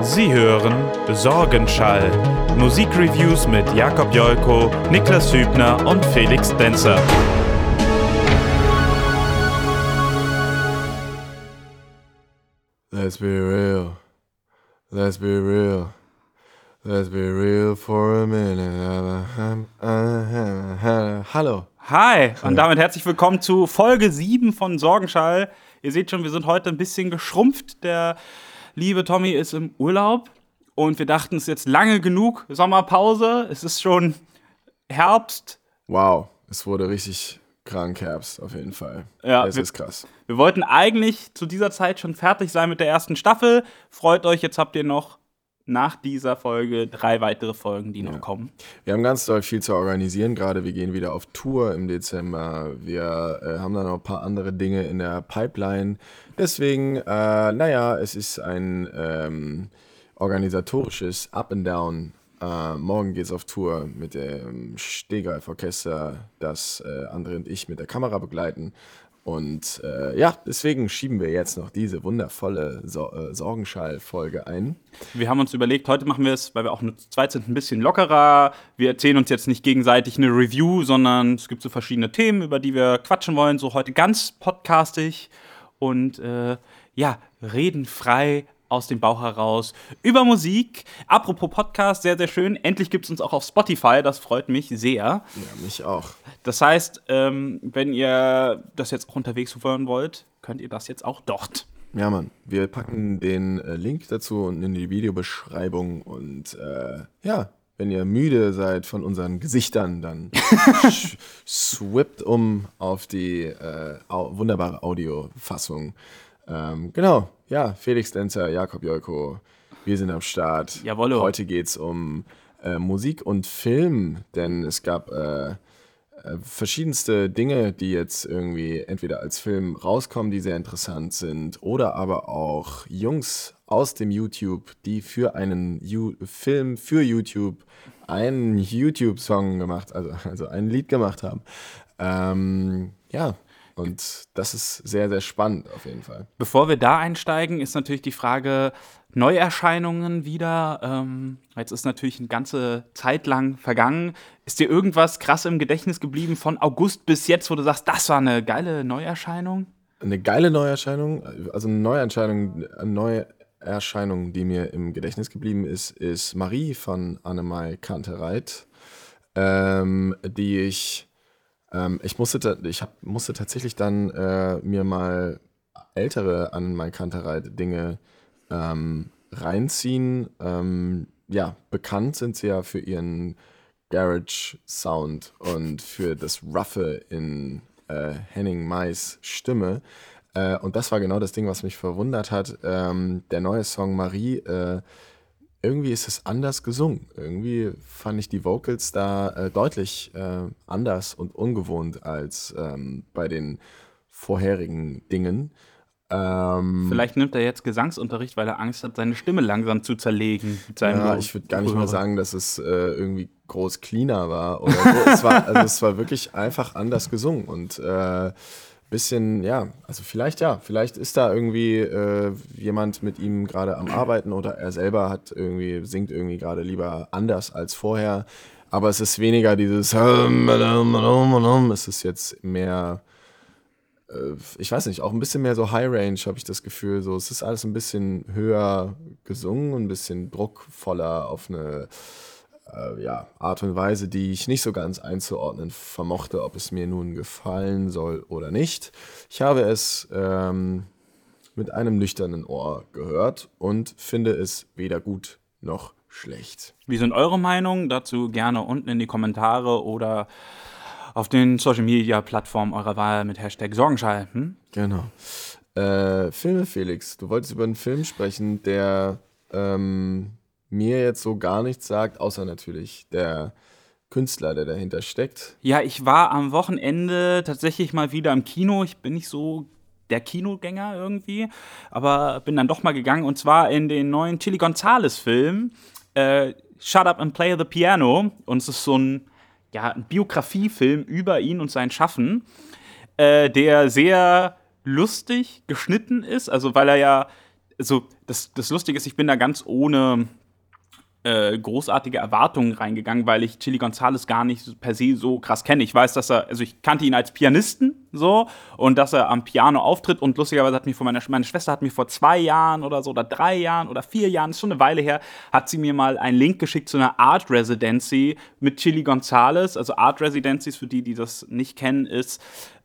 Sie hören Sorgenschall. Musikreviews mit Jakob Jolko, Niklas Hübner und Felix Denzer. Let's be real. Let's be real. Let's be real for a minute. Hallo. Hi und damit herzlich willkommen zu Folge 7 von Sorgenschall. Ihr seht schon, wir sind heute ein bisschen geschrumpft. Der liebe Tommy ist im Urlaub und wir dachten, es ist jetzt lange genug Sommerpause. Es ist schon Herbst. Wow, es wurde richtig krank Herbst auf jeden Fall. Ja, es ist krass. Wir wollten eigentlich zu dieser Zeit schon fertig sein mit der ersten Staffel. Freut euch, jetzt habt ihr noch nach dieser Folge drei weitere Folgen, die noch kommen. Wir haben ganz doll viel zu organisieren. Gerade wir gehen wieder auf Tour im Dezember. Wir äh, haben da noch ein paar andere Dinge in der Pipeline. Deswegen, äh, naja, es ist ein ähm, organisatorisches Up and Down. Äh, morgen geht's auf Tour mit dem Stehgreif-Orchester, das äh, André und ich mit der Kamera begleiten. Und äh, ja, deswegen schieben wir jetzt noch diese wundervolle so äh, Sorgenschall-Folge ein. Wir haben uns überlegt, heute machen wir es, weil wir auch nur zu zweit sind, ein bisschen lockerer. Wir erzählen uns jetzt nicht gegenseitig eine Review, sondern es gibt so verschiedene Themen, über die wir quatschen wollen. So heute ganz podcastig und äh, ja, reden frei aus dem Bauch heraus über Musik. Apropos Podcast, sehr, sehr schön. Endlich gibt es uns auch auf Spotify, das freut mich sehr. Ja, mich auch. Das heißt, ähm, wenn ihr das jetzt auch unterwegs hören wollt, könnt ihr das jetzt auch dort. Ja, Mann. Wir packen den äh, Link dazu unten in die Videobeschreibung. Und äh, ja, wenn ihr müde seid von unseren Gesichtern, dann swippt um auf die äh, au wunderbare Audiofassung. Ähm, genau, ja, Felix Denzer, Jakob Jolko, wir sind am Start. Jawollo. Heute geht's um äh, Musik und Film, denn es gab äh, verschiedenste Dinge, die jetzt irgendwie entweder als Film rauskommen, die sehr interessant sind, oder aber auch Jungs aus dem YouTube, die für einen Ju Film für YouTube einen YouTube-Song gemacht, also, also ein Lied gemacht haben. Ähm, ja, und das ist sehr, sehr spannend auf jeden Fall. Bevor wir da einsteigen, ist natürlich die Frage Neuerscheinungen wieder. Ähm, jetzt ist natürlich eine ganze Zeit lang vergangen. Ist dir irgendwas krass im Gedächtnis geblieben von August bis jetzt, wo du sagst, das war eine geile Neuerscheinung? Eine geile Neuerscheinung, also eine Neuerscheinung, eine Neuerscheinung, die mir im Gedächtnis geblieben ist, ist Marie von Annemai Kantereit, ähm, die ich, ähm, ich musste, ich hab, musste tatsächlich dann äh, mir mal ältere Annemai Kantereit Dinge ähm, reinziehen. Ähm, ja, bekannt sind sie ja für ihren Garage-Sound und für das Roughe in äh, Henning Mais Stimme. Äh, und das war genau das Ding, was mich verwundert hat. Ähm, der neue Song Marie, äh, irgendwie ist es anders gesungen. Irgendwie fand ich die Vocals da äh, deutlich äh, anders und ungewohnt als ähm, bei den vorherigen Dingen. Ähm, Vielleicht nimmt er jetzt Gesangsunterricht, weil er Angst hat, seine Stimme langsam zu zerlegen. Ja, ich würde gar nicht mal sagen, dass es äh, irgendwie groß cleaner war oder so. es, war, also es war wirklich einfach anders gesungen und äh, bisschen, ja, also vielleicht ja, vielleicht ist da irgendwie äh, jemand mit ihm gerade am Arbeiten oder er selber hat irgendwie, singt irgendwie gerade lieber anders als vorher. Aber es ist weniger dieses es ist jetzt mehr äh, ich weiß nicht, auch ein bisschen mehr so High Range habe ich das Gefühl. So, es ist alles ein bisschen höher gesungen, ein bisschen druckvoller auf eine äh, ja, Art und Weise, die ich nicht so ganz einzuordnen vermochte, ob es mir nun gefallen soll oder nicht. Ich habe es ähm, mit einem nüchternen Ohr gehört und finde es weder gut noch schlecht. Wie sind eure Meinungen? Dazu gerne unten in die Kommentare oder auf den Social Media Plattformen eurer Wahl mit Hashtag Sorgenschall. Hm? Genau. Äh, Filme, Felix. Du wolltest über einen Film sprechen, der ähm, mir jetzt so gar nichts sagt, außer natürlich der Künstler, der dahinter steckt. Ja, ich war am Wochenende tatsächlich mal wieder im Kino. Ich bin nicht so der Kinogänger irgendwie, aber bin dann doch mal gegangen und zwar in den neuen Chili Gonzales Film äh, Shut Up and Play the Piano und es ist so ein ja, ein Biografiefilm über ihn und sein Schaffen, äh, der sehr lustig geschnitten ist, also weil er ja also das, das Lustige ist, ich bin da ganz ohne äh, großartige Erwartungen reingegangen, weil ich Chili Gonzalez gar nicht per se so krass kenne. Ich weiß, dass er, also ich kannte ihn als Pianisten so und dass er am Piano auftritt und lustigerweise hat mir vor meiner meine Schwester hat mir vor zwei Jahren oder so oder drei Jahren oder vier Jahren, ist schon eine Weile her, hat sie mir mal einen Link geschickt zu einer Art Residency mit Chili Gonzalez. Also Art Residencies für die, die das nicht kennen, ist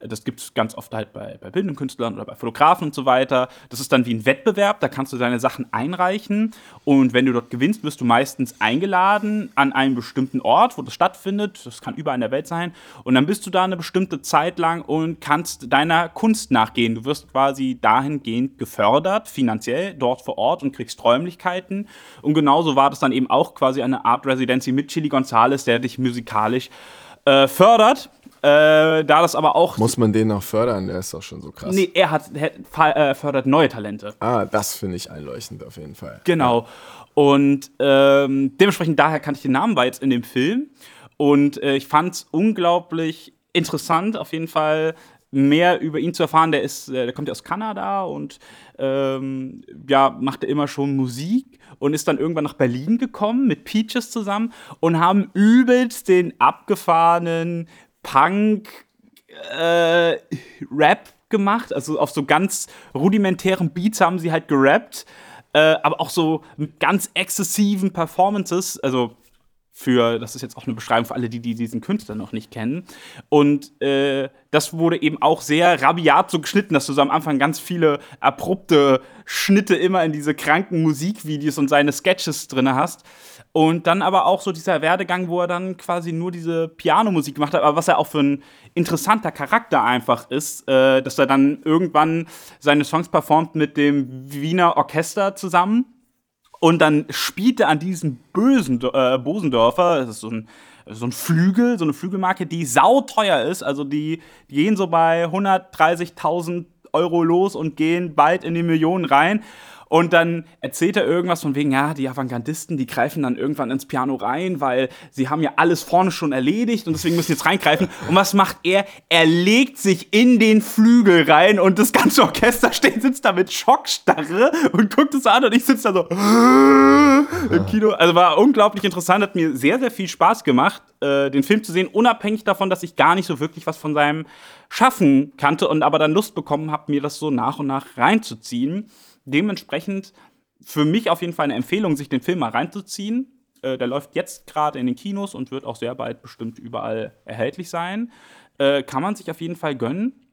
das gibt es ganz oft halt bei, bei bildenden Künstlern oder bei Fotografen und so weiter. Das ist dann wie ein Wettbewerb, da kannst du deine Sachen einreichen und wenn du dort gewinnst, wirst du meistens eingeladen an einen bestimmten Ort, wo das stattfindet. Das kann überall in der Welt sein. Und dann bist du da eine bestimmte Zeit lang und kannst deiner Kunst nachgehen. Du wirst quasi dahingehend gefördert, finanziell, dort vor Ort und kriegst Räumlichkeiten. Und genauso war das dann eben auch quasi eine Art Residency mit Chili Gonzales, der dich musikalisch äh, fördert. Äh, da das aber auch. Muss man den noch fördern? Der ist doch schon so krass. Nee, er hat, er äh, fördert neue Talente. Ah, das finde ich einleuchtend auf jeden Fall. Genau. Und ähm, dementsprechend daher kannte ich den Namen, war jetzt in dem Film. Und äh, ich fand es unglaublich interessant, auf jeden Fall mehr über ihn zu erfahren. Der ist, äh, der kommt ja aus Kanada und ähm, ja, machte immer schon Musik und ist dann irgendwann nach Berlin gekommen mit Peaches zusammen und haben übelst den abgefahrenen Punk, äh, Rap gemacht. Also auf so ganz rudimentären Beats haben sie halt gerappt. Äh, aber auch so ganz exzessiven Performances. Also für, das ist jetzt auch eine Beschreibung für alle, die, die diesen Künstler noch nicht kennen. Und äh, das wurde eben auch sehr rabiat so geschnitten, dass du so am Anfang ganz viele abrupte Schnitte immer in diese kranken Musikvideos und seine Sketches drin hast. Und dann aber auch so dieser Werdegang, wo er dann quasi nur diese Pianomusik gemacht hat, aber was er auch für ein interessanter Charakter einfach ist, äh, dass er dann irgendwann seine Songs performt mit dem Wiener Orchester zusammen und dann spielt er an diesem bösen äh, Bosendorfer, das ist so ein, so ein Flügel, so eine Flügelmarke, die sauteuer ist. Also die, die gehen so bei 130.000 Euro los und gehen bald in die Millionen rein. Und dann erzählt er irgendwas von wegen, ja, die Avantgardisten, die greifen dann irgendwann ins Piano rein, weil sie haben ja alles vorne schon erledigt und deswegen müssen sie jetzt reingreifen. Und was macht er? Er legt sich in den Flügel rein und das ganze Orchester steht, sitzt da mit Schockstarre und guckt es an und ich sitze da so im Kino. Also war unglaublich interessant, hat mir sehr, sehr viel Spaß gemacht, äh, den Film zu sehen, unabhängig davon, dass ich gar nicht so wirklich was von seinem Schaffen kannte und aber dann Lust bekommen habe, mir das so nach und nach reinzuziehen. Dementsprechend für mich auf jeden Fall eine Empfehlung, sich den Film mal reinzuziehen. Äh, der läuft jetzt gerade in den Kinos und wird auch sehr bald bestimmt überall erhältlich sein. Äh, kann man sich auf jeden Fall gönnen.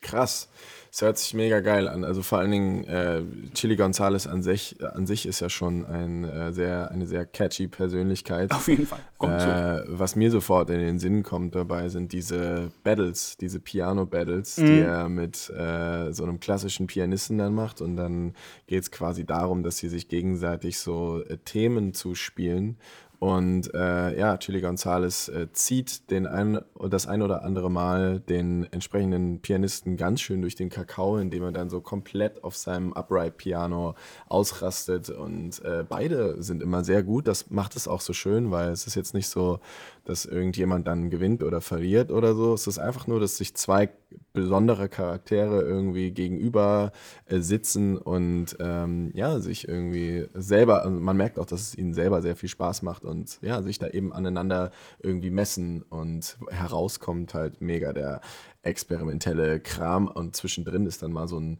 Krass. Es hört sich mega geil an. Also vor allen Dingen äh, Chili Gonzales an sich, äh, an sich ist ja schon ein, äh, sehr, eine sehr catchy Persönlichkeit. Auf jeden Fall. Äh, was mir sofort in den Sinn kommt dabei, sind diese Battles, diese Piano-Battles, mhm. die er mit äh, so einem klassischen Pianisten dann macht. Und dann geht es quasi darum, dass sie sich gegenseitig so äh, Themen zuspielen und äh, ja, Chili Gonzalez äh, zieht den ein, das ein oder andere Mal den entsprechenden Pianisten ganz schön durch den Kakao, indem er dann so komplett auf seinem Upright-Piano ausrastet. Und äh, beide sind immer sehr gut. Das macht es auch so schön, weil es ist jetzt nicht so, dass irgendjemand dann gewinnt oder verliert oder so. Es ist einfach nur, dass sich zwei besondere Charaktere irgendwie gegenüber äh, sitzen und ähm, ja, sich irgendwie selber, also man merkt auch, dass es ihnen selber sehr viel Spaß macht und ja, sich da eben aneinander irgendwie messen und herauskommt halt mega der experimentelle Kram und zwischendrin ist dann mal so ein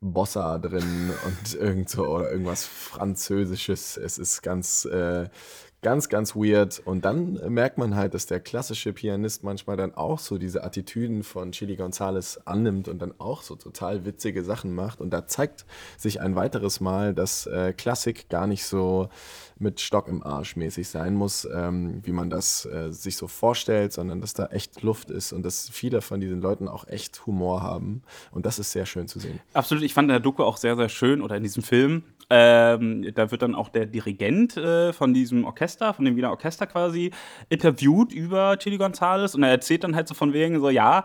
Bossa drin und irgend so oder irgendwas Französisches. Es ist ganz, äh, Ganz, ganz weird. Und dann merkt man halt, dass der klassische Pianist manchmal dann auch so diese Attitüden von Chili Gonzales annimmt und dann auch so total witzige Sachen macht. Und da zeigt sich ein weiteres Mal, dass äh, Klassik gar nicht so mit Stock im Arsch mäßig sein muss, ähm, wie man das äh, sich so vorstellt, sondern dass da echt Luft ist und dass viele von diesen Leuten auch echt Humor haben. Und das ist sehr schön zu sehen. Absolut. Ich fand in der Doku auch sehr, sehr schön oder in diesem Film. Ähm, da wird dann auch der Dirigent äh, von diesem Orchester, von dem Wiener Orchester quasi, interviewt über Chili Gonzales und er erzählt dann halt so von wegen so, ja,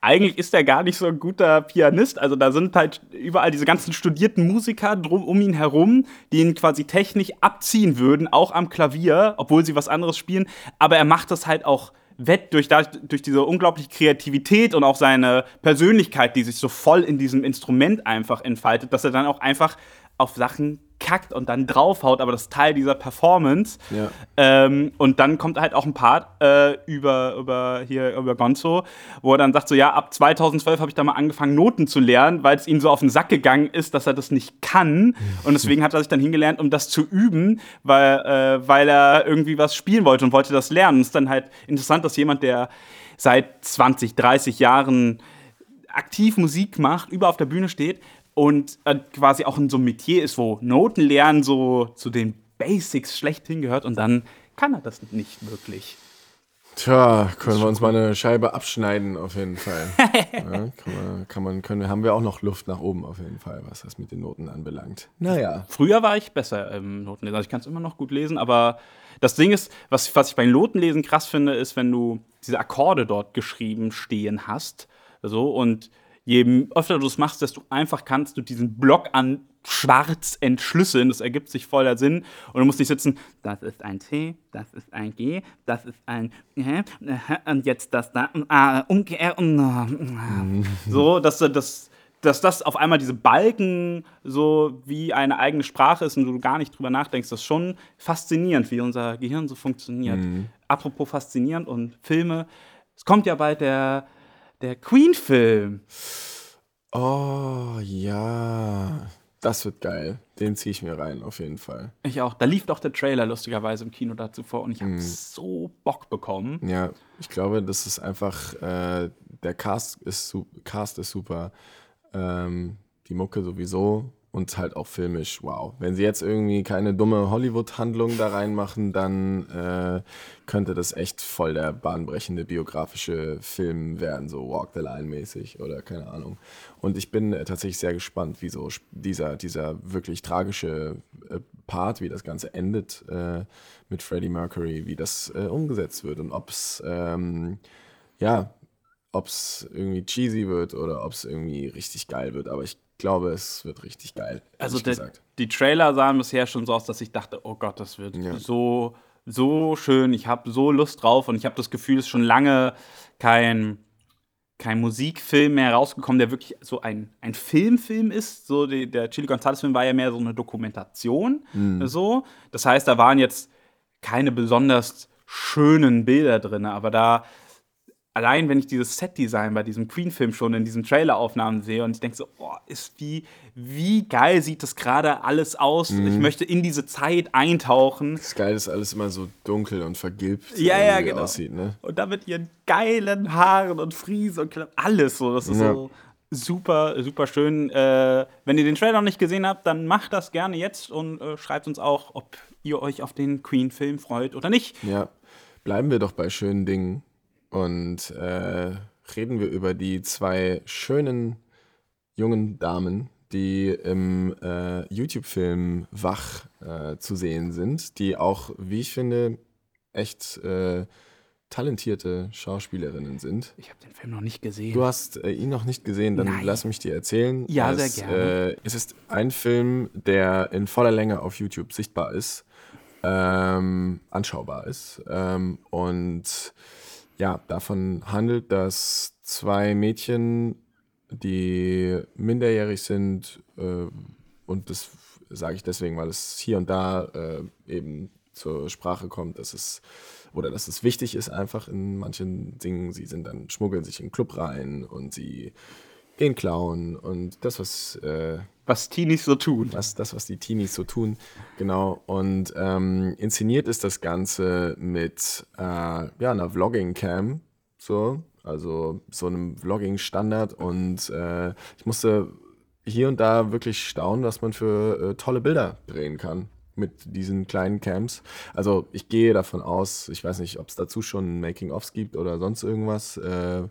eigentlich ist er gar nicht so ein guter Pianist. Also da sind halt überall diese ganzen studierten Musiker drum um ihn herum, die ihn quasi technisch abziehen würden, auch am Klavier, obwohl sie was anderes spielen. Aber er macht das halt auch wett durch, durch diese unglaubliche Kreativität und auch seine Persönlichkeit, die sich so voll in diesem Instrument einfach entfaltet, dass er dann auch einfach auf Sachen kackt und dann draufhaut, aber das ist Teil dieser Performance. Ja. Ähm, und dann kommt halt auch ein Part äh, über, über hier über Gonzo, wo er dann sagt so, ja, ab 2012 habe ich da mal angefangen Noten zu lernen, weil es ihm so auf den Sack gegangen ist, dass er das nicht kann und deswegen hat er sich dann hingelernt, um das zu üben, weil, äh, weil er irgendwie was spielen wollte und wollte das lernen. Es ist dann halt interessant, dass jemand, der seit 20, 30 Jahren aktiv Musik macht, über auf der Bühne steht und äh, quasi auch in so einem Metier ist, wo Notenlernen so zu den Basics schlechthin gehört und dann kann er das nicht wirklich. Tja, können wir uns mal eine Scheibe abschneiden, auf jeden Fall. ja, kann man, kann man, können, haben wir auch noch Luft nach oben, auf jeden Fall, was das mit den Noten anbelangt. Naja. Früher war ich besser im Notenlesen. Also ich kann es immer noch gut lesen, aber das Ding ist, was, was ich beim Notenlesen krass finde, ist, wenn du diese Akkorde dort geschrieben stehen hast. So, und je öfter du es machst, desto einfach kannst du diesen Block an schwarz entschlüsseln. Das ergibt sich voller Sinn. Und du musst nicht sitzen, das ist ein C, das ist ein G, das ist ein äh, und jetzt das da, äh, umgekehrt. Äh, so, dass das dass das auf einmal diese Balken so wie eine eigene Sprache ist und du gar nicht drüber nachdenkst, das ist schon faszinierend, wie unser Gehirn so funktioniert. Mhm. Apropos faszinierend und Filme, es kommt ja bald der der Queen-Film. Oh, ja. Das wird geil. Den ziehe ich mir rein, auf jeden Fall. Ich auch. Da lief doch der Trailer lustigerweise im Kino dazu vor und ich habe mm. so Bock bekommen. Ja, ich glaube, das ist einfach, äh, der Cast ist, Cast ist super. Ähm, die Mucke sowieso und halt auch filmisch, wow. Wenn sie jetzt irgendwie keine dumme Hollywood-Handlung da reinmachen, dann äh, könnte das echt voll der bahnbrechende biografische Film werden, so Walk the Line mäßig oder keine Ahnung. Und ich bin äh, tatsächlich sehr gespannt, wie so dieser, dieser wirklich tragische äh, Part, wie das Ganze endet äh, mit Freddie Mercury, wie das äh, umgesetzt wird und ob es, ähm, ja, ob es irgendwie cheesy wird oder ob es irgendwie richtig geil wird. Aber ich glaube, es wird richtig geil. Also der, die Trailer sahen bisher schon so aus, dass ich dachte, oh Gott, das wird ja. so, so schön. Ich habe so Lust drauf und ich habe das Gefühl, es ist schon lange kein, kein Musikfilm mehr rausgekommen, der wirklich so ein, ein Filmfilm ist. So die, der Chili Gonzalez-Film war ja mehr so eine Dokumentation. Mhm. So. Das heißt, da waren jetzt keine besonders schönen Bilder drin, aber da allein wenn ich dieses Set-Design bei diesem Queen-Film schon in diesen Traileraufnahmen sehe und ich denke so, oh, ist wie, wie geil sieht das gerade alles aus. Mhm. Ich möchte in diese Zeit eintauchen. Das ist geil, dass alles immer so dunkel und vergilbt ja, ja, genau. aussieht. Ne? Und da mit ihren geilen Haaren und Friesen und alles so. Das ist ja. so super, super schön. Äh, wenn ihr den Trailer noch nicht gesehen habt, dann macht das gerne jetzt und äh, schreibt uns auch, ob ihr euch auf den Queen-Film freut oder nicht. Ja, bleiben wir doch bei schönen Dingen und äh, reden wir über die zwei schönen jungen Damen, die im äh, YouTube-Film Wach äh, zu sehen sind, die auch, wie ich finde, echt äh, talentierte Schauspielerinnen sind. Ich habe den Film noch nicht gesehen. Du hast äh, ihn noch nicht gesehen, dann Nein. lass mich dir erzählen. Ja, es, sehr gerne. Äh, es ist ein Film, der in voller Länge auf YouTube sichtbar ist, ähm, anschaubar ist ähm, und ja, davon handelt, dass zwei Mädchen, die minderjährig sind, äh, und das sage ich deswegen, weil es hier und da äh, eben zur Sprache kommt, dass es oder dass es wichtig ist einfach in manchen Dingen. Sie sind dann schmuggeln sich in den Club rein und sie gehen klauen und das was äh, was Teenies so tun. Was, das, was die Teenies so tun, genau. Und ähm, inszeniert ist das Ganze mit äh, ja, einer Vlogging-Cam, so, also so einem Vlogging-Standard. Und äh, ich musste hier und da wirklich staunen, was man für äh, tolle Bilder drehen kann mit diesen kleinen Camps. Also ich gehe davon aus, ich weiß nicht, ob es dazu schon Making-ofs gibt oder sonst irgendwas. Äh,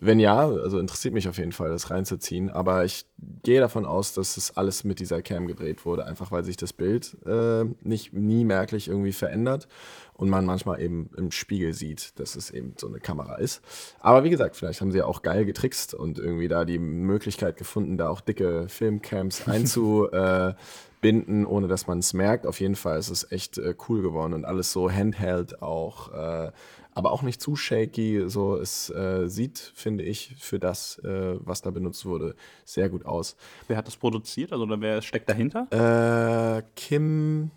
wenn ja, also interessiert mich auf jeden Fall, das reinzuziehen. Aber ich gehe davon aus, dass es alles mit dieser Cam gedreht wurde, einfach weil sich das Bild äh, nicht nie merklich irgendwie verändert und man manchmal eben im Spiegel sieht, dass es eben so eine Kamera ist. Aber wie gesagt, vielleicht haben sie ja auch geil getrickst und irgendwie da die Möglichkeit gefunden, da auch dicke Filmcams einzubinden, ohne dass man es merkt. Auf jeden Fall ist es echt äh, cool geworden und alles so handheld auch. Äh, aber auch nicht zu shaky. So, es äh, sieht, finde ich, für das, äh, was da benutzt wurde, sehr gut aus. Wer hat das produziert? Also, oder wer steckt dahinter? Äh, Kim.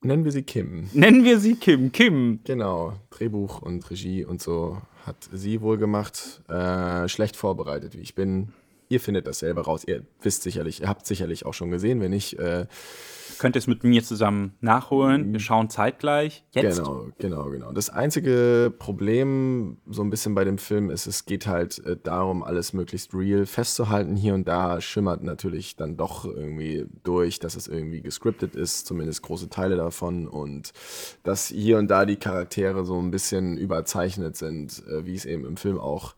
Nennen wir sie Kim. Nennen wir sie Kim. Kim. Genau, Drehbuch und Regie und so hat sie wohl gemacht. Äh, schlecht vorbereitet, wie ich bin. Ihr findet das selber raus. Ihr wisst sicherlich, ihr habt sicherlich auch schon gesehen. Wenn nicht, äh, Könnt ihr es mit mir zusammen nachholen? Wir schauen zeitgleich. Jetzt. Genau, genau, genau. Das einzige Problem so ein bisschen bei dem Film ist, es geht halt äh, darum, alles möglichst real festzuhalten. Hier und da schimmert natürlich dann doch irgendwie durch, dass es irgendwie gescriptet ist, zumindest große Teile davon. Und dass hier und da die Charaktere so ein bisschen überzeichnet sind, äh, wie es eben im Film auch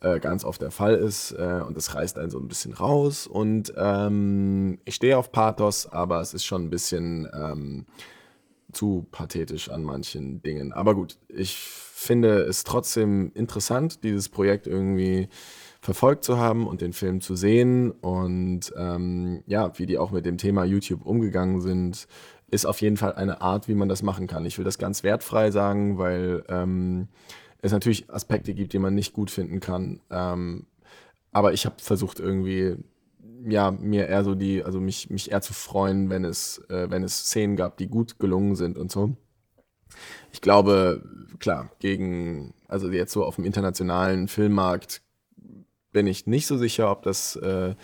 äh, ganz oft der Fall ist. Äh, und das reißt einen so ein bisschen raus. Und ähm, ich stehe auf Pathos, aber es ist schon ein bisschen ähm, zu pathetisch an manchen Dingen. Aber gut, ich finde es trotzdem interessant, dieses Projekt irgendwie verfolgt zu haben und den Film zu sehen. Und ähm, ja, wie die auch mit dem Thema YouTube umgegangen sind, ist auf jeden Fall eine Art, wie man das machen kann. Ich will das ganz wertfrei sagen, weil ähm, es natürlich Aspekte gibt, die man nicht gut finden kann. Ähm, aber ich habe versucht irgendwie, ja, mir eher so die, also mich, mich eher zu freuen, wenn es, äh, wenn es Szenen gab, die gut gelungen sind und so. Ich glaube, klar, gegen, also jetzt so auf dem internationalen Filmmarkt bin ich nicht so sicher, ob das äh,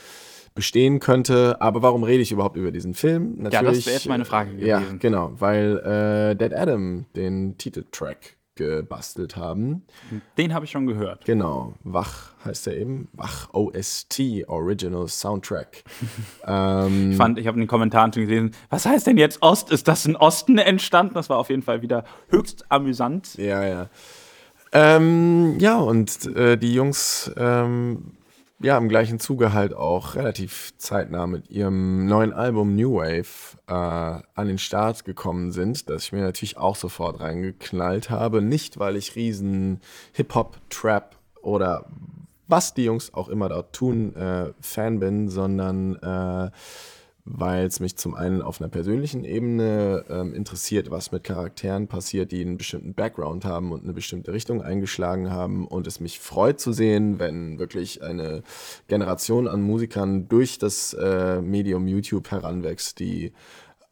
bestehen könnte. Aber warum rede ich überhaupt über diesen Film? Natürlich, ja, das wäre jetzt meine Frage gewesen. Ja, genau, weil äh, Dead Adam den Titeltrack gebastelt haben. Den habe ich schon gehört. Genau, Wach heißt er eben. Wach OST, Original Soundtrack. ähm, ich fand, ich habe in den Kommentaren schon gelesen, was heißt denn jetzt Ost? Ist das in Osten entstanden? Das war auf jeden Fall wieder höchst amüsant. Ja, ja. Ähm, ja, und äh, die Jungs ähm, ja im gleichen Zuge halt auch relativ zeitnah mit ihrem neuen Album New Wave äh, an den Start gekommen sind, das ich mir natürlich auch sofort reingeknallt habe. Nicht, weil ich riesen Hip-Hop, Trap oder was die Jungs auch immer dort tun, äh, Fan bin, sondern äh, weil es mich zum einen auf einer persönlichen Ebene ähm, interessiert, was mit Charakteren passiert, die einen bestimmten Background haben und eine bestimmte Richtung eingeschlagen haben und es mich freut zu sehen, wenn wirklich eine Generation an Musikern durch das äh, Medium YouTube heranwächst, die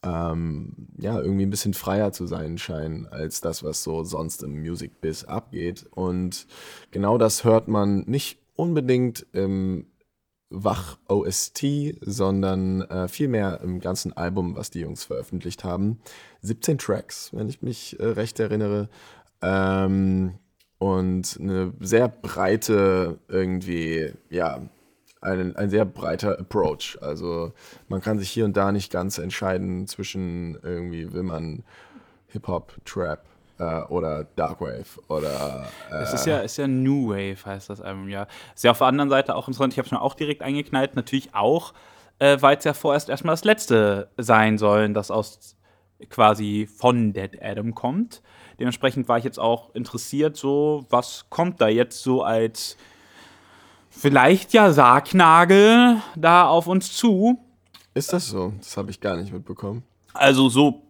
ähm, ja, irgendwie ein bisschen freier zu sein scheinen als das, was so sonst im Music Biz abgeht. Und genau das hört man nicht unbedingt im Wach OST, sondern äh, vielmehr im ganzen Album, was die Jungs veröffentlicht haben. 17 Tracks, wenn ich mich äh, recht erinnere. Ähm, und eine sehr breite, irgendwie, ja, ein, ein sehr breiter Approach. Also man kann sich hier und da nicht ganz entscheiden zwischen irgendwie, will man Hip-Hop, Trap, äh, oder Darkwave oder. Äh es ist ja, ist ja New Wave, heißt das Album, ja. Ist ja auf der anderen Seite auch interessant, ich habe es mir auch direkt eingeknallt, natürlich auch, äh, weil es ja vorerst erstmal das letzte sein soll, das aus quasi von Dead Adam kommt. Dementsprechend war ich jetzt auch interessiert, so, was kommt da jetzt so als vielleicht ja Sargnagel da auf uns zu. Ist das so? Das habe ich gar nicht mitbekommen. Also so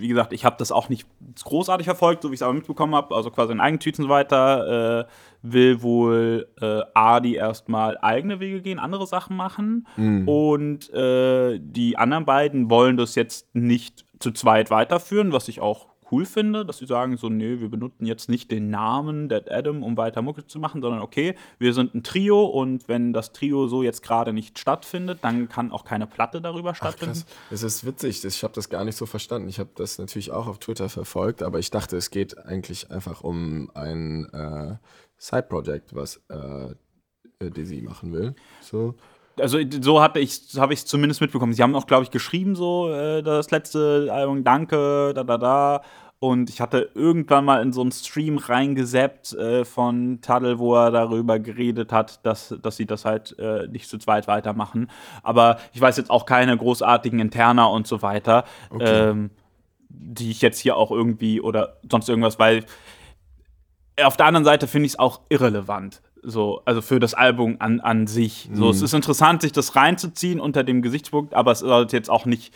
wie gesagt, ich habe das auch nicht großartig verfolgt, so wie ich es aber mitbekommen habe, also quasi in Eigentüten und so weiter, äh, will wohl äh, Adi erstmal eigene Wege gehen, andere Sachen machen. Mhm. Und äh, die anderen beiden wollen das jetzt nicht zu zweit weiterführen, was ich auch cool finde, dass sie sagen so, nee, wir benutzen jetzt nicht den Namen Dead Adam, um weiter Mucke zu machen, sondern okay, wir sind ein Trio und wenn das Trio so jetzt gerade nicht stattfindet, dann kann auch keine Platte darüber stattfinden. Es ist witzig, ich habe das gar nicht so verstanden. Ich habe das natürlich auch auf Twitter verfolgt, aber ich dachte, es geht eigentlich einfach um ein äh, Side-Project, was äh, Dizzy machen will. So also so hatte ich habe ich es zumindest mitbekommen. Sie haben auch, glaube ich, geschrieben so äh, das letzte Album, danke, da da da. Und ich hatte irgendwann mal in so einen Stream reingeseppt äh, von Taddle, wo er darüber geredet hat, dass, dass sie das halt äh, nicht zu zweit weitermachen. Aber ich weiß jetzt auch keine großartigen Interna und so weiter, okay. ähm, die ich jetzt hier auch irgendwie oder sonst irgendwas, weil auf der anderen Seite finde ich es auch irrelevant. So, also für das Album an, an sich. So, mhm. es ist interessant, sich das reinzuziehen unter dem Gesichtspunkt, aber es sollte jetzt auch nicht,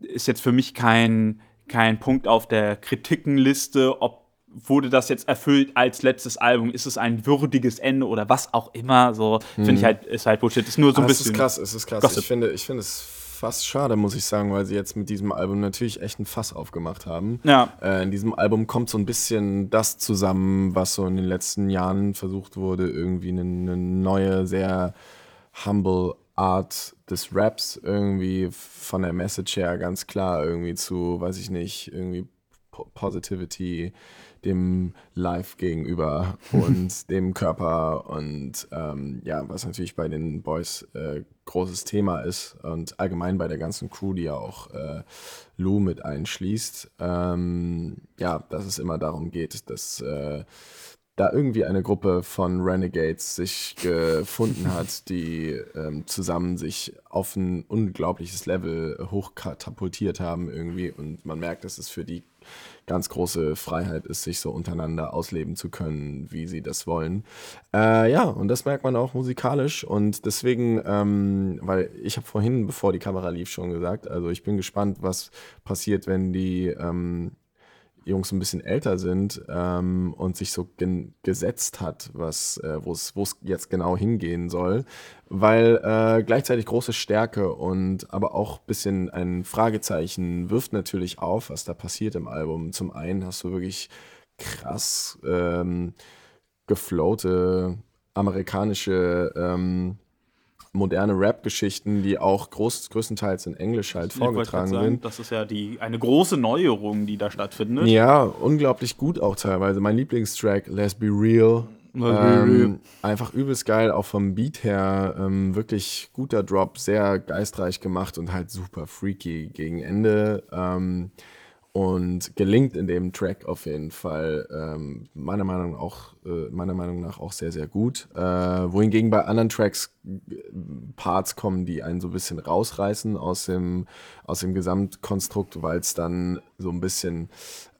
ist jetzt für mich kein, kein Punkt auf der Kritikenliste, ob wurde das jetzt erfüllt als letztes Album? Ist es ein würdiges Ende oder was auch immer? So finde ich halt ist halt Bullshit. Ist nur so ein Ah, bisschen. Es ist krass, es ist krass. Gossip. Ich finde, ich finde es fast schade, muss ich sagen, weil sie jetzt mit diesem Album natürlich echt ein Fass aufgemacht haben. Ja. Äh, in diesem Album kommt so ein bisschen das zusammen, was so in den letzten Jahren versucht wurde, irgendwie eine, eine neue, sehr humble Art des Raps irgendwie von der Message her ganz klar irgendwie zu, weiß ich nicht, irgendwie Po- Positivity dem Live gegenüber und dem Körper und ähm, ja, was natürlich bei den Boys äh, großes Thema ist und allgemein bei der ganzen Crew, die ja auch äh, Lou mit einschließt, ähm, ja, dass es immer darum geht, dass äh, da irgendwie eine Gruppe von Renegades sich gefunden hat, die ähm, zusammen sich auf ein unglaubliches Level hochkatapultiert haben irgendwie und man merkt, dass es für die ganz große Freiheit ist, sich so untereinander ausleben zu können, wie sie das wollen. Äh, ja, und das merkt man auch musikalisch und deswegen, ähm, weil ich habe vorhin, bevor die Kamera lief, schon gesagt, also ich bin gespannt, was passiert, wenn die ähm, Jungs ein bisschen älter sind ähm, und sich so gesetzt hat, was, äh, wo es wo es jetzt genau hingehen soll, weil äh, gleichzeitig große Stärke und aber auch ein bisschen ein Fragezeichen wirft natürlich auf, was da passiert im Album. Zum einen hast du wirklich krass ähm, geflowte amerikanische ähm, moderne Rap-Geschichten, die auch groß, größtenteils in Englisch halt Ich vorgetragen sagen, das ist ja die, eine große Neuerung, die da stattfindet. Ja, unglaublich gut auch teilweise. Mein Lieblingstrack, Let's Be Real. Let's Be Real. Ähm, einfach übelst geil, auch vom Beat her. Ähm, wirklich guter Drop, sehr geistreich gemacht und halt super freaky gegen Ende. Ähm, und gelingt in dem Track auf jeden Fall ähm, meiner, Meinung auch, äh, meiner Meinung nach auch sehr, sehr gut. Äh, wohingegen bei anderen Tracks äh, Parts kommen, die einen so ein bisschen rausreißen aus dem, aus dem Gesamtkonstrukt, weil es dann so ein bisschen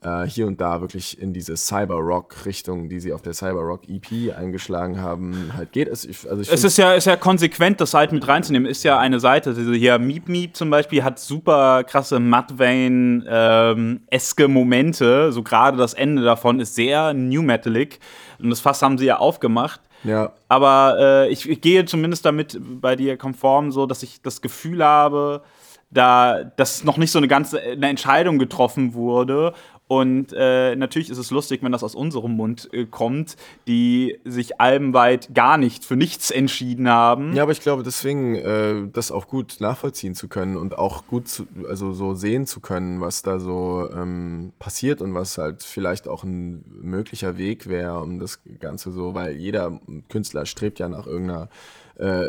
äh, hier und da wirklich in diese Cyber-Rock-Richtung, die sie auf der Cyber-Rock-EP eingeschlagen haben, halt geht. Es, ich, also ich Es ist ja, ist ja konsequent, das halt mit reinzunehmen. Ist ja eine Seite, diese hier Meep Meep zum Beispiel, hat super krasse Mudvayne-eske Momente. So gerade das Ende davon ist sehr New Metalic. Und das Fass haben sie ja aufgemacht. ja, Aber äh, ich, ich gehe zumindest damit bei dir konform, so dass ich das Gefühl habe, da, dass noch nicht so eine ganze eine Entscheidung getroffen wurde. Und äh, natürlich ist es lustig, wenn das aus unserem Mund äh, kommt, die sich albenweit gar nicht für nichts entschieden haben. Ja, aber ich glaube, deswegen äh, das auch gut nachvollziehen zu können und auch gut zu, also so sehen zu können, was da so ähm, passiert und was halt vielleicht auch ein möglicher Weg wäre, um das Ganze so, weil jeder Künstler strebt ja nach irgendeiner äh,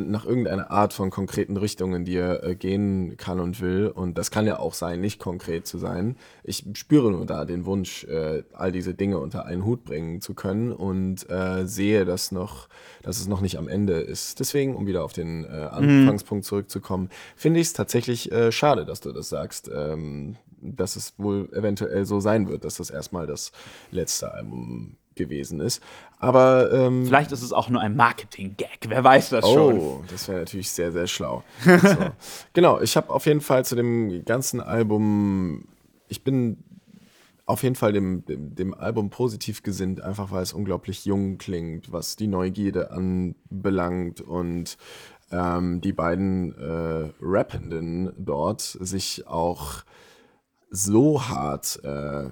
nach irgendeiner Art von konkreten Richtungen, die er äh, gehen kann und will. Und das kann ja auch sein, nicht konkret zu sein. Ich spüre nur da den Wunsch, äh, all diese Dinge unter einen Hut bringen zu können und äh, sehe das noch, dass es noch nicht am Ende ist. Deswegen, um wieder auf den äh, Anfangspunkt zurückzukommen, finde ich es tatsächlich äh, schade, dass du das sagst, ähm, dass es wohl eventuell so sein wird, dass das erstmal das letzte Album gewesen ist. Aber ähm, Vielleicht ist es auch nur ein Marketing-Gag, wer weiß das schon. Oh, das wäre natürlich sehr, sehr schlau. So. genau, ich habe auf jeden Fall zu dem ganzen Album, ich bin auf jeden Fall dem, dem, dem Album positiv gesinnt, einfach weil es unglaublich jung klingt, was die Neugierde anbelangt und ähm, die beiden äh, Rappenden dort sich auch so hart äh,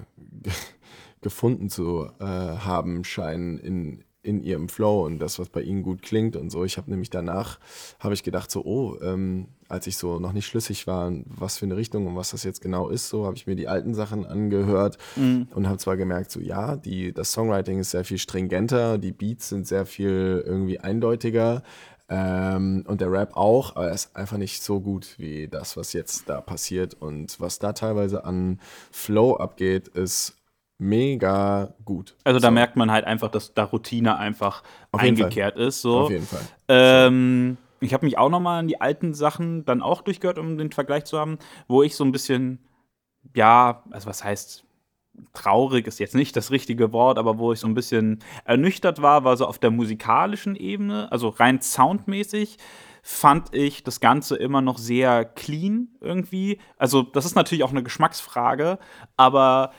gefunden zu äh, haben scheinen in, in ihrem Flow und das, was bei ihnen gut klingt und so. Ich habe nämlich danach, habe ich gedacht so, oh, ähm, als ich so noch nicht schlüssig war, was für eine Richtung und was das jetzt genau ist, so habe ich mir die alten Sachen angehört und habe zwar gemerkt, so ja, die, das Songwriting ist sehr viel stringenter, die Beats sind sehr viel irgendwie eindeutiger, ähm, und der Rap auch, aber er ist einfach nicht so gut wie das, was jetzt da passiert. Und was da teilweise an Flow abgeht, ist mega gut. Also da So, merkt man halt einfach, dass da Routine einfach Auf eingekehrt ist. So. Auf jeden Fall. Ähm, ich habe mich auch noch mal an die alten Sachen dann auch durchgehört, um den Vergleich zu haben, wo ich so ein bisschen, ja, also was heißt traurig ist jetzt nicht das richtige Wort, aber wo ich so ein bisschen ernüchtert war, war so auf der musikalischen Ebene, also rein soundmäßig fand ich das Ganze immer noch sehr clean irgendwie. Also, das ist natürlich auch eine Geschmacksfrage, aber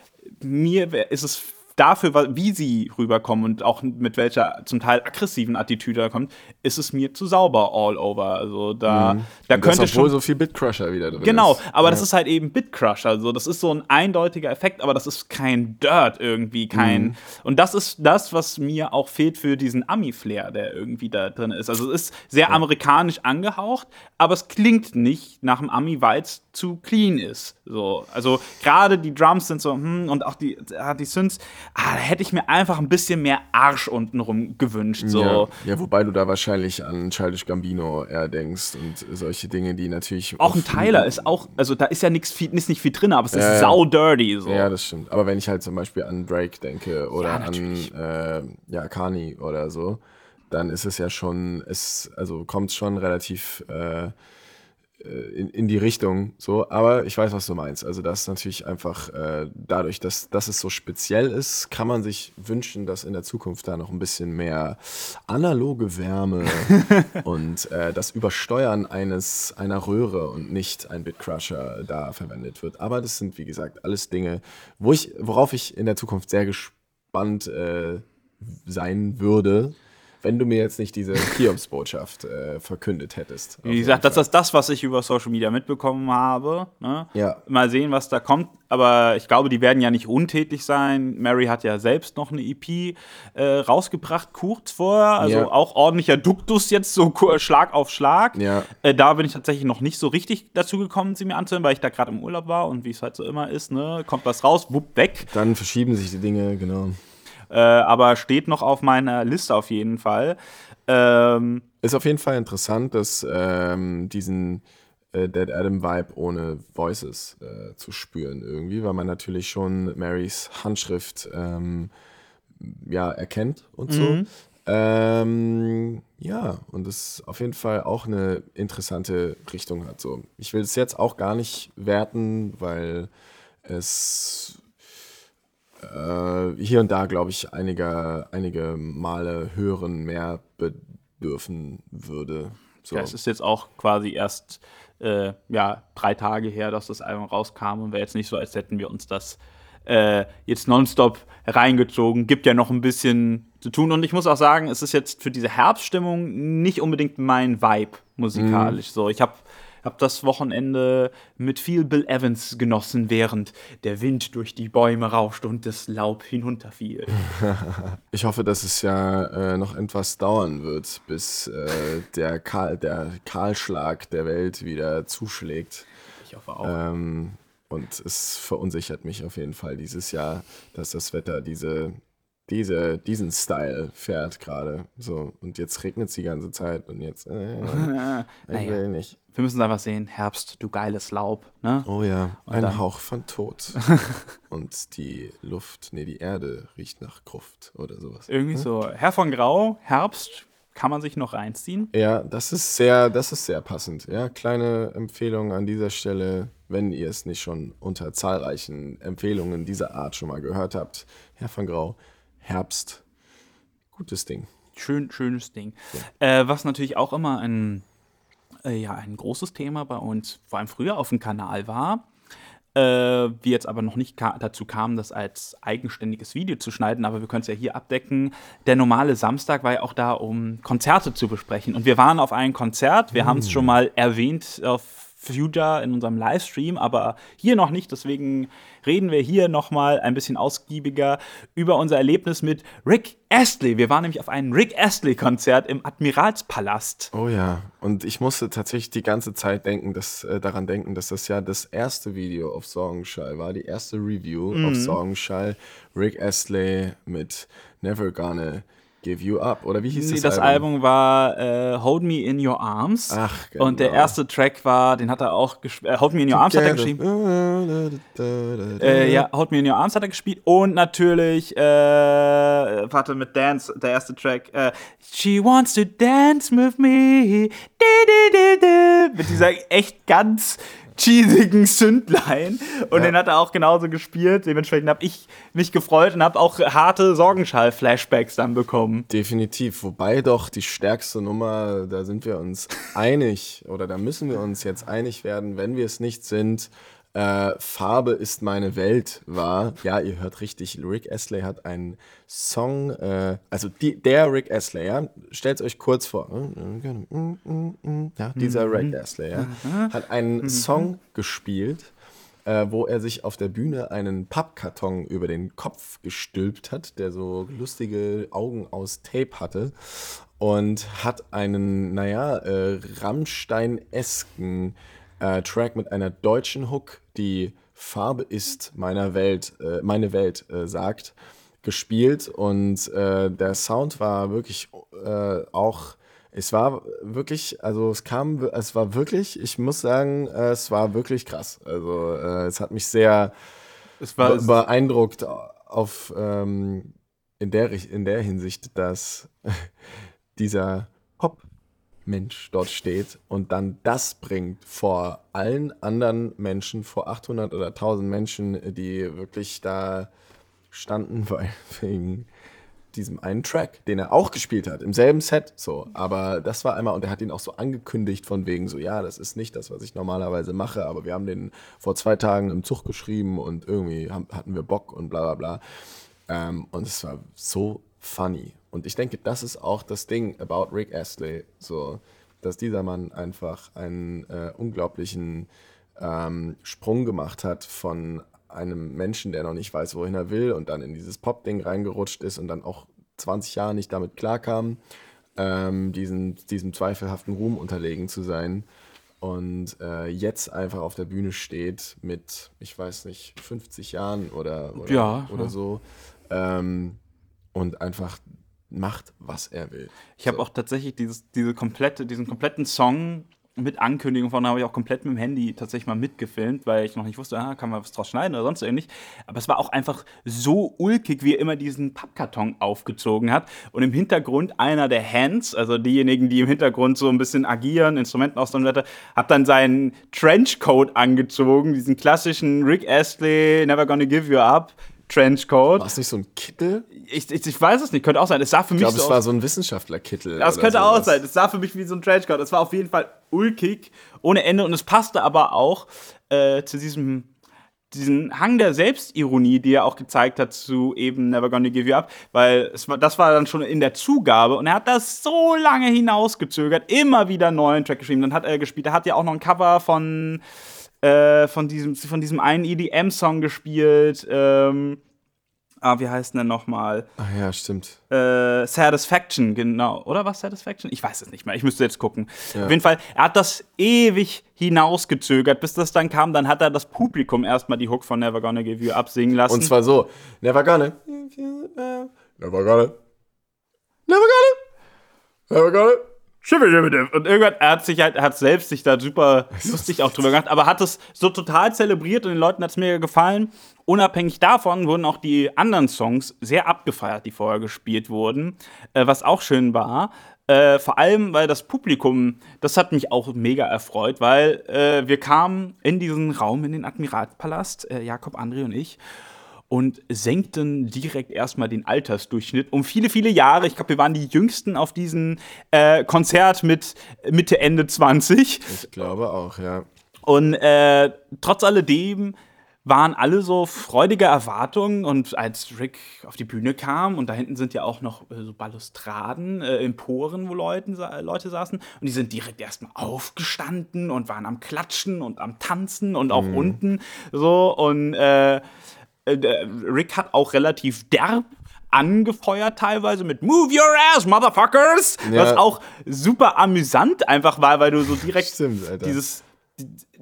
mir ist es dafür, wie sie rüberkommen und auch mit welcher zum Teil aggressiven Attitüde da kommt, ist es mir zu sauber all over. Also da, mhm. da und könnte das, obwohl schon so viel Bitcrusher wieder drin Genau, ist. aber ja. das ist halt eben Bitcrusher. Also das ist so ein eindeutiger Effekt, aber das ist kein Dirt irgendwie, kein. Mhm. Und das ist das, was mir auch fehlt für diesen Ami-Flair, der irgendwie da drin ist. Also es ist sehr ja. amerikanisch angehaucht, aber es klingt nicht nach einem Ami, weil es zu clean ist. So, also gerade die Drums sind so, hm, und auch die, die Synths, ah, da hätte ich mir einfach ein bisschen mehr Arsch untenrum gewünscht. So. Ja, ja, wobei du da wahrscheinlich an Childish Gambino eher denkst und solche Dinge, die natürlich. Auch ein Tyler ist auch, also da ist ja nichts ist nicht viel drin, aber es ist ja, sau dirty. So. Ja, das stimmt. Aber wenn ich halt zum Beispiel an Drake denke oder ja, an äh, ja, Kani oder so, dann ist es ja schon, es, also kommt schon relativ. Äh, äh, in, in die Richtung so, aber ich weiß, was du meinst. Also das ist natürlich einfach äh, dadurch, dass, dass es so speziell ist, kann man sich wünschen, dass in der Zukunft da noch ein bisschen mehr analoge Wärme und äh, das Übersteuern eines einer Röhre und nicht ein Bitcrusher da verwendet wird. Aber das sind wie gesagt alles Dinge, wo ich, worauf ich in der Zukunft sehr gespannt äh, sein würde wenn du mir jetzt nicht diese Hiobs-Botschaft äh, verkündet hättest. Wie gesagt, das ist das, was ich über Social Media mitbekommen habe. Ne? Ja. Mal sehen, was da kommt. Aber ich glaube, die werden ja nicht untätig sein. Mary hat ja selbst noch eine EP äh, rausgebracht, kurz vorher. Also ja. auch ordentlicher Duktus jetzt, so Schlag auf Schlag. Ja. Äh, da bin ich tatsächlich noch nicht so richtig dazu gekommen, sie mir anzuhören, weil ich da gerade im Urlaub war und wie es halt so immer ist, ne? kommt was raus, wupp, weg. Dann verschieben sich die Dinge, genau. Äh, aber steht noch auf meiner Liste auf jeden Fall. Ähm, ist auf jeden Fall interessant, dass ähm, diesen äh, Dead Adam Vibe ohne Voices äh, zu spüren irgendwie, weil man natürlich schon Marys Handschrift ähm, ja, erkennt und so. Mhm. Ähm, ja, und es auf jeden Fall auch eine interessante Richtung hat. So. Ich will es jetzt auch gar nicht werten, weil es äh, hier und da, glaube ich, einige, einige Male hören mehr bedürfen würde. So. Ja, es ist jetzt auch quasi erst äh, ja, drei Tage her, dass das Album rauskam und wäre jetzt nicht so, als hätten wir uns das äh, jetzt nonstop reingezogen. Gibt ja noch ein bisschen zu tun und ich muss auch sagen, es ist jetzt für diese Herbststimmung nicht unbedingt mein Vibe musikalisch. Mhm. So, ich habe habe das Wochenende mit viel Bill Evans genossen, während der Wind durch die Bäume rauschte und das Laub hinunterfiel. ich hoffe, dass es ja äh, noch etwas dauern wird, bis äh, der, Kahl, der Kahlschlag der Welt wieder zuschlägt. Ich hoffe auch. Ähm, und es verunsichert mich auf jeden Fall dieses Jahr, dass das Wetter diese diese, diesen Style fährt gerade. So, und jetzt regnet es die ganze Zeit und jetzt. Äh, ich will nicht. Wir müssen einfach sehen, Herbst, du geiles Laub. Ne? Oh ja, ein dann, Hauch von Tod. und die Luft, nee, die Erde riecht nach Gruft oder sowas. Irgendwie hm? so. Herr von Grau, Herbst, kann man sich noch reinziehen. Ja, das ist sehr, das ist sehr passend. Ja, kleine Empfehlung an dieser Stelle, wenn ihr es nicht schon unter zahlreichen Empfehlungen dieser Art schon mal gehört habt. Herr von Grau, Herbst. Gutes Ding. Schön, schönes Ding. Ja. Äh, was natürlich auch immer ein, äh, ja, ein großes Thema bei uns, vor allem früher auf dem Kanal war, äh, wir jetzt aber noch nicht ka dazu kamen, das als eigenständiges Video zu schneiden, aber wir können es ja hier abdecken. Der normale Samstag war ja auch da, um Konzerte zu besprechen. Und wir waren auf einem Konzert, wir mm. haben es schon mal erwähnt auf Future in unserem Livestream, aber hier noch nicht. Deswegen reden wir hier nochmal ein bisschen ausgiebiger über unser Erlebnis mit Rick Astley. Wir waren nämlich auf einem Rick Astley-Konzert im Admiralspalast. Oh ja, und ich musste tatsächlich die ganze Zeit denken, dass, äh, daran denken, dass das ja das erste Video auf Sorgenschall war, die erste Review mhm. auf Sorgenschall. Rick Astley mit Never Gonna Give You Up. Oder wie hieß nee, das, das Album? Album war äh, Hold Me in Your Arms. Ach, genau. Und der erste Track war, den hat er auch gespielt. Äh, Hold Me in Your Arms hat er geschrieben. äh, ja, Hold Me in Your Arms hat er gespielt. Und natürlich, äh, warte, mit Dance, der erste Track. Äh, She wants to dance with me. Mit dieser echt ganz cheesigen Sündlein. Und Ja. den hat er auch genauso gespielt. Dementsprechend habe ich mich gefreut und habe auch harte Sorgenschall-Flashbacks dann bekommen. Definitiv. Wobei doch die stärkste Nummer, da sind wir uns einig oder da müssen wir uns jetzt einig werden, wenn wir es nicht sind. Äh, Farbe ist meine Welt war. Ja, ihr hört richtig. Rick Astley hat einen Song, äh, also die, der Rick Astley, ja, stellt euch kurz vor. Ja, dieser Rick Astley, ja, hat einen Song gespielt äh, wo er sich auf der Bühne einen Pappkarton über den Kopf gestülpt hat, der so lustige Augen aus Tape hatte und hat einen, naja, äh, Rammstein-esken äh, Track mit einer deutschen Hook, die Farbe ist meiner Welt, äh, meine Welt äh, sagt, gespielt und äh, der Sound war wirklich äh, auch es war wirklich, also es kam, es war wirklich, ich muss sagen, äh, es war wirklich krass. Also es hat mich sehr Es be war, beeindruckt auf ähm, in der in der Hinsicht, dass dieser Pop-Mensch dort steht und dann das bringt vor allen anderen Menschen, vor 800 oder 1000 Menschen, die wirklich da standen, weil wegen diesem einen Track, den er auch gespielt hat, im selben Set, so. Aber das war einmal, und er hat ihn auch so angekündigt von wegen so, ja, das ist nicht das, was ich normalerweise mache, aber wir haben den vor zwei Tagen im Zug geschrieben und irgendwie haben, hatten wir Bock und bla bla bla. Ähm, und es war so funny. Und ich denke, das ist auch das Ding about Rick Astley, so, dass dieser Mann einfach einen äh, unglaublichen ähm, Sprung gemacht hat von einem Menschen, der noch nicht weiß, wohin er will und dann in dieses Pop-Ding reingerutscht ist und dann auch 20 Jahre nicht damit klarkam, ähm, diesen, diesem zweifelhaften Ruhm unterlegen zu sein und äh, jetzt einfach auf der Bühne steht mit, ich weiß nicht, 50 Jahren oder, oder, Ja, oder ja. so ähm, und einfach macht, was er will. Ich habe auch tatsächlich dieses, diese komplette, diesen kompletten Song mit Ankündigung von habe ich auch komplett mit dem Handy tatsächlich mal mitgefilmt, weil ich noch nicht wusste, ah, kann man was draus schneiden oder sonst ähnlich. Aber es war auch einfach so ulkig, wie er immer diesen Pappkarton aufgezogen hat und im Hintergrund einer der Hands, also diejenigen, die im Hintergrund so ein bisschen agieren, Instrumenten aus hat dann seinen Trenchcoat angezogen, diesen klassischen Rick Astley, Never Gonna Give You Up. Trenchcoat. War es nicht so ein Kittel? Ich, ich, ich weiß es nicht, könnte auch sein. Es sah für Ich mich glaube, so es war so ein Wissenschaftlerkittel. das könnte auch sowas. sein. Es sah für mich wie so ein Trenchcoat. Es war auf jeden Fall ulkig, ohne Ende. Und es passte aber auch äh, zu diesem diesen Hang der Selbstironie, die er auch gezeigt hat zu eben Never Gonna Give You Up, weil es war, das war dann schon in der Zugabe und er hat das so lange hinausgezögert, immer wieder einen neuen Track geschrieben. Dann hat er gespielt, er hat ja auch noch ein Cover von, äh, von, diesem, von diesem einen EDM-Song gespielt. Ähm, ah, wie heißt denn nochmal? Ach ja, stimmt. äh, Satisfaction, genau. Oder was Satisfaction? Ich weiß es nicht mehr. Ich müsste jetzt gucken. Auf jeden Fall, er hat das ewig hinausgezögert, bis das dann kam. Dann hat er das Publikum erstmal die Hook von Never Gonna Give You Up singen lassen. Und zwar so: Never gonna. Never gonna. Never gonna. Never gonna. Und irgendwann, er hat sich halt, er hat selbst sich da super lustig auch drüber gemacht, aber hat es so total zelebriert und den Leuten hat es mega gefallen. Unabhängig davon wurden auch die anderen Songs sehr abgefeiert, die vorher gespielt wurden, äh, was auch schön war. Äh, vor allem, weil das Publikum, das hat mich auch mega erfreut, weil äh, wir kamen in diesen Raum, in den Admiralspalast, äh, Jakob, André und ich, und senkten direkt erstmal den Altersdurchschnitt um viele, viele Jahre. Ich glaube, wir waren die Jüngsten auf diesem äh, Konzert mit Mitte, Ende 20. Ich glaube auch, ja. Und äh, trotz alledem waren alle so freudige Erwartungen und als Rick auf die Bühne kam und da hinten sind ja auch noch äh, so Balustraden, äh, Emporen, wo Leuten, Leute saßen und die sind direkt erstmal aufgestanden und waren am Klatschen und am Tanzen und auch unten so und äh, Rick hat auch relativ derb angefeuert teilweise mit Move your ass, Motherfuckers! Ja. Was auch super amüsant einfach war, weil du so direkt Stimmt, dieses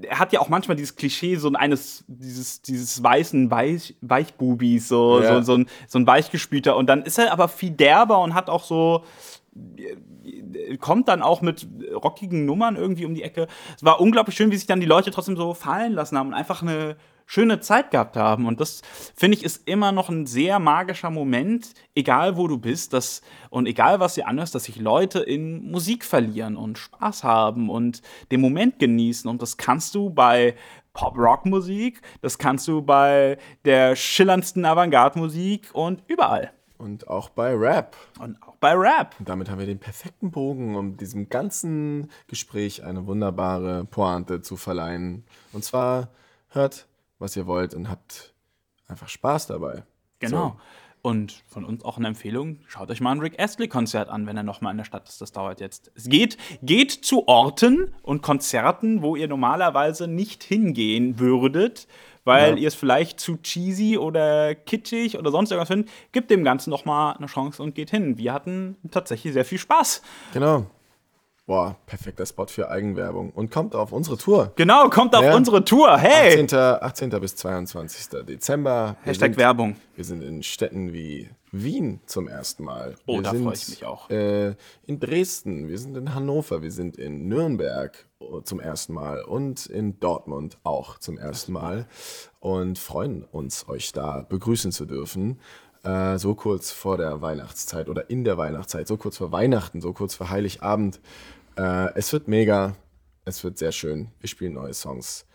er hat ja auch manchmal dieses Klischee so eines dieses dieses weißen Weich, Weichbubis so, Ja. so so ein so ein weichgespülter und dann ist er aber viel derber und hat auch so äh, kommt dann auch mit rockigen Nummern irgendwie um die Ecke. Es war unglaublich schön, wie sich dann die Leute trotzdem so fallen lassen haben und einfach eine schöne Zeit gehabt haben. Und das, finde ich, ist immer noch ein sehr magischer Moment, egal wo du bist, dass, und egal was ihr anhörst, dass sich Leute in Musik verlieren und Spaß haben und den Moment genießen. Und das kannst du bei Pop-Rock-Musik, das kannst du bei der schillerndsten Avantgarde-Musik und überall. Und auch bei Rap. Und auch bei Rap. Und damit haben wir den perfekten Bogen, um diesem ganzen Gespräch eine wunderbare Pointe zu verleihen. Und zwar hört was ihr wollt und habt einfach Spaß dabei. Genau. So. Und von uns auch eine Empfehlung, schaut euch mal ein Rick Astley-Konzert an, wenn er nochmal in der Stadt ist. Das dauert jetzt. Es geht, geht zu Orten und Konzerten, wo ihr normalerweise nicht hingehen würdet, weil Ja. ihr es vielleicht zu cheesy oder kitschig oder sonst irgendwas findet. Gebt dem Ganzen nochmal eine Chance und geht hin. Wir hatten tatsächlich sehr viel Spaß. Genau. Boah, perfekter Spot für Eigenwerbung. Und kommt auf unsere Tour. Genau, kommt auf Ja. unsere Tour. Hey! 18. 18. bis 22. Dezember. Wir Hashtag sind- Werbung. Wir sind in Städten wie Wien zum ersten Mal. Oh, wir da sind, freu ich mich auch. Äh, in Dresden, wir sind in Hannover, wir sind in Nürnberg oh, zum ersten Mal und in Dortmund auch zum ersten Mal und freuen uns, euch da begrüßen zu dürfen. Äh, so kurz vor der Weihnachtszeit oder in der Weihnachtszeit, so kurz vor Weihnachten, so kurz vor Heiligabend. Äh, es wird mega, es wird sehr schön. Wir spielen neue Songs.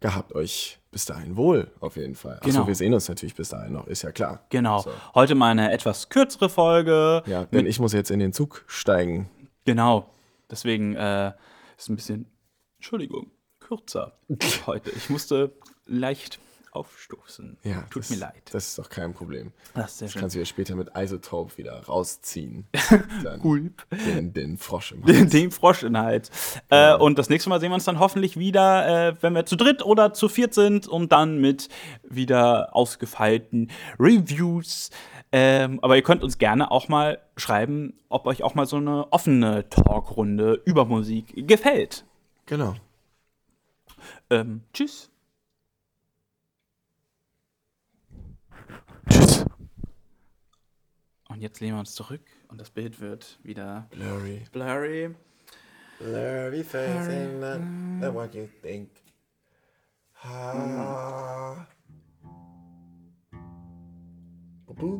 Gehabt euch bis dahin wohl, auf jeden Fall. Achso, Genau. wir sehen uns natürlich bis dahin noch, ist ja klar. Genau. So. Heute mal eine etwas kürzere Folge. Ja, denn ich muss jetzt in den Zug steigen. Genau. Deswegen äh, ist ein bisschen, Entschuldigung, kürzer heute. Ich musste leicht aufstoßen. Ja, Tut das, mir leid. Das ist doch kein Problem. Das ist sehr Das schön. kannst du ja später mit Isotope wieder rausziehen. Dann Gulp. den, den Frosch im Hals. Den Frosch in Hals. Äh, und das nächste Mal sehen wir uns dann hoffentlich wieder, äh, wenn wir zu dritt oder zu viert sind und dann mit wieder ausgefeilten Reviews. Ähm, aber ihr könnt uns gerne auch mal schreiben, ob euch auch mal so eine offene Talkrunde über Musik gefällt. Genau. Ähm. Tschüss. Und jetzt lehnen wir uns zurück und das Bild wird wieder Blurry. blurry. Blurry face not, not what you think. Ah. Boo,